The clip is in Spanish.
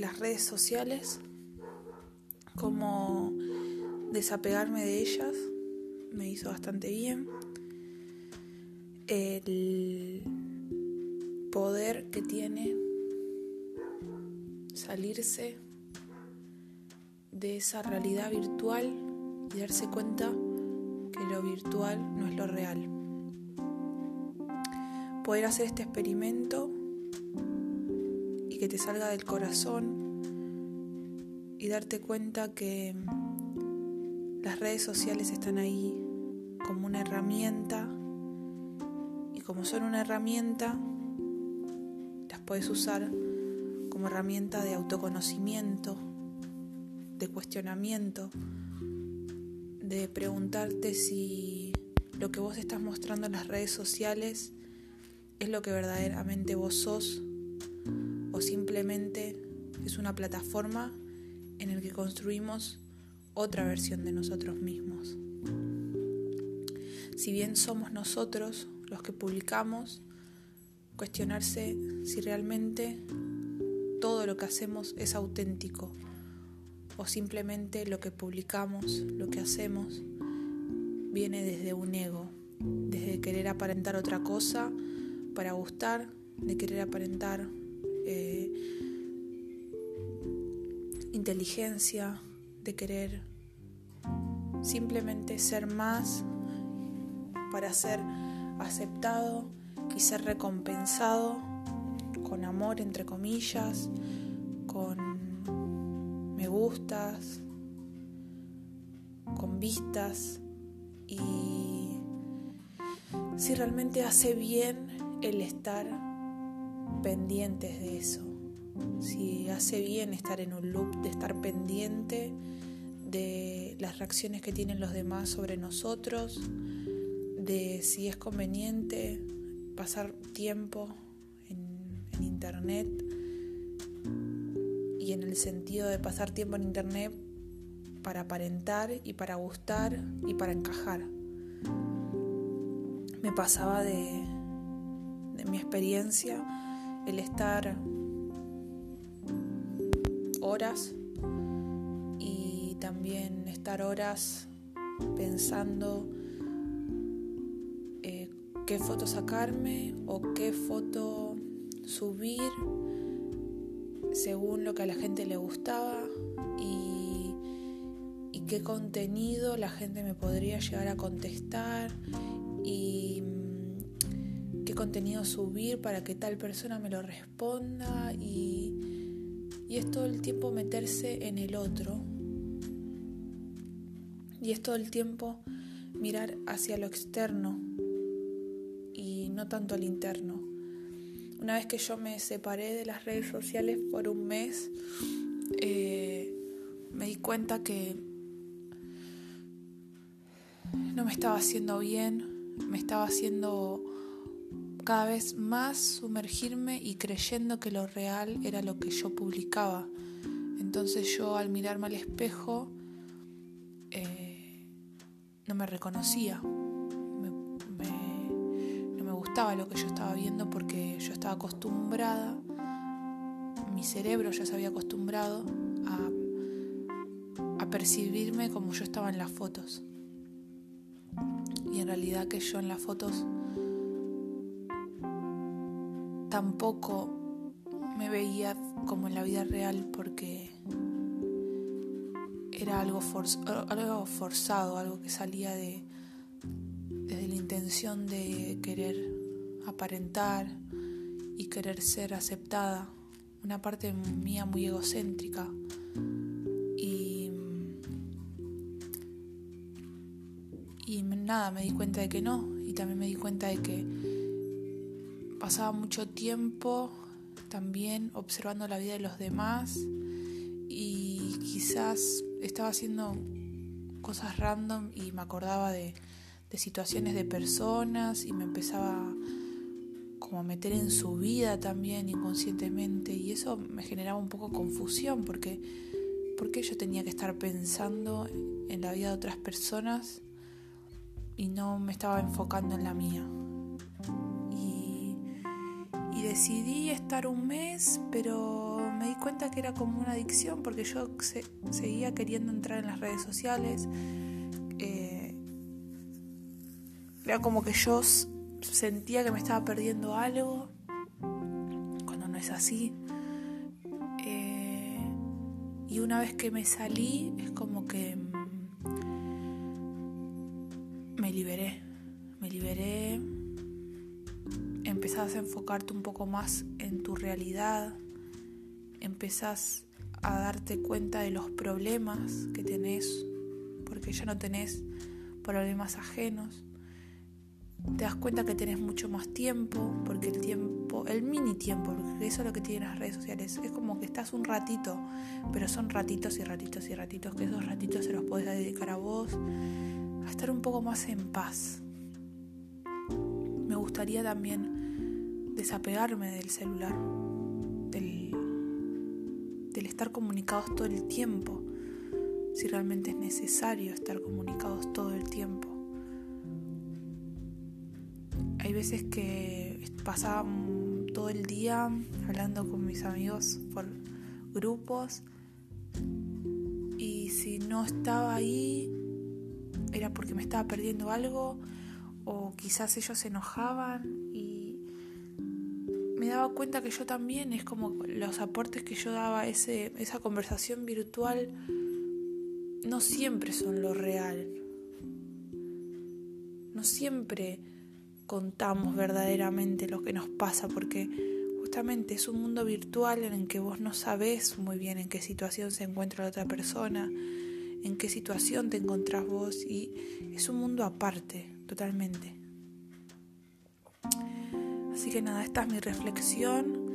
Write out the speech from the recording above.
las redes sociales, cómo desapegarme de ellas, me hizo bastante bien. El poder que tiene salirse de esa realidad virtual y darse cuenta que lo virtual no es lo real. Poder hacer este experimento que te salga del corazón y darte cuenta que las redes sociales están ahí como una herramienta y como son una herramienta las puedes usar como herramienta de autoconocimiento, de cuestionamiento, de preguntarte si lo que vos estás mostrando en las redes sociales es lo que verdaderamente vos sos o simplemente es una plataforma en el que construimos otra versión de nosotros mismos. Si bien somos nosotros los que publicamos, cuestionarse si realmente todo lo que hacemos es auténtico o simplemente lo que publicamos, lo que hacemos, viene desde un ego, desde querer aparentar otra cosa para gustar, de querer aparentar eh, inteligencia, de querer simplemente ser más para ser aceptado y ser recompensado con amor, entre comillas, con me gustas, con vistas y si realmente hace bien el estar pendientes de eso, si hace bien estar en un loop de estar pendiente de las reacciones que tienen los demás sobre nosotros, de si es conveniente pasar tiempo en internet y en el sentido de pasar tiempo en internet para aparentar y para gustar y para encajar. Me pasaba de, de mi experiencia el estar horas y también estar horas pensando eh, qué foto sacarme o qué foto subir según lo que a la gente le gustaba y, y qué contenido la gente me podría llegar a contestar y contenido subir para que tal persona me lo responda y, y es todo el tiempo meterse en el otro y es todo el tiempo mirar hacia lo externo y no tanto al interno. Una vez que yo me separé de las redes sociales por un mes, eh, me di cuenta que no me estaba haciendo bien, me estaba haciendo cada vez más sumergirme y creyendo que lo real era lo que yo publicaba. Entonces yo al mirarme al espejo eh, no me reconocía lo que yo estaba viendo porque yo estaba acostumbrada, mi cerebro ya se había acostumbrado a percibirme como yo estaba en las fotos. Y en realidad que yo en las fotos tampoco me veía como en la vida real porque era algo, forzado, algo que salía de, desde la intención de querer aparentar y querer ser aceptada, una parte mía muy egocéntrica. Y, y nada, me di cuenta de que no, y también me di cuenta de que pasaba mucho tiempo también observando la vida de los demás y quizás estaba haciendo cosas random y me acordaba de, de situaciones de personas y me empezaba como meter en su vida también inconscientemente y eso me generaba un poco confusión porque porque yo tenía que estar pensando en la vida de otras personas y no me estaba enfocando en la mía y, decidí estar un mes pero me di cuenta que era como una adicción porque yo seguía queriendo entrar en las redes sociales. Eh, era como que yo sentía que me estaba perdiendo algo cuando no es así. Eh, y una vez que me salí es como que mm, me liberé, me liberé empezás a enfocarte un poco más en tu realidad, empezás a darte cuenta de los problemas que tenés, porque ya no tenés problemas ajenos. Te das cuenta que tenés mucho más tiempo, porque el tiempo, el mini tiempo, porque eso es lo que tienen las redes sociales, es como que estás un ratito, pero son ratitos y ratitos y ratitos, que esos ratitos se los podés dedicar a vos, a estar un poco más en paz. Me gustaría también desapegarme del celular, del, estar comunicados todo el tiempo, si realmente es necesario estar comunicados todo el tiempo. Hay veces que pasaba todo el día hablando con mis amigos por grupos y si no estaba ahí era porque me estaba perdiendo algo o quizás ellos se enojaban me cuenta que yo también, es como los aportes que yo daba ese, esa conversación virtual, no siempre son lo real. No siempre contamos verdaderamente lo que nos pasa, porque justamente es un mundo virtual en el que vos no sabés muy bien en qué situación se encuentra la otra persona, en qué situación te encontrás vos, y es un mundo aparte, totalmente. Así que nada, esta es mi reflexión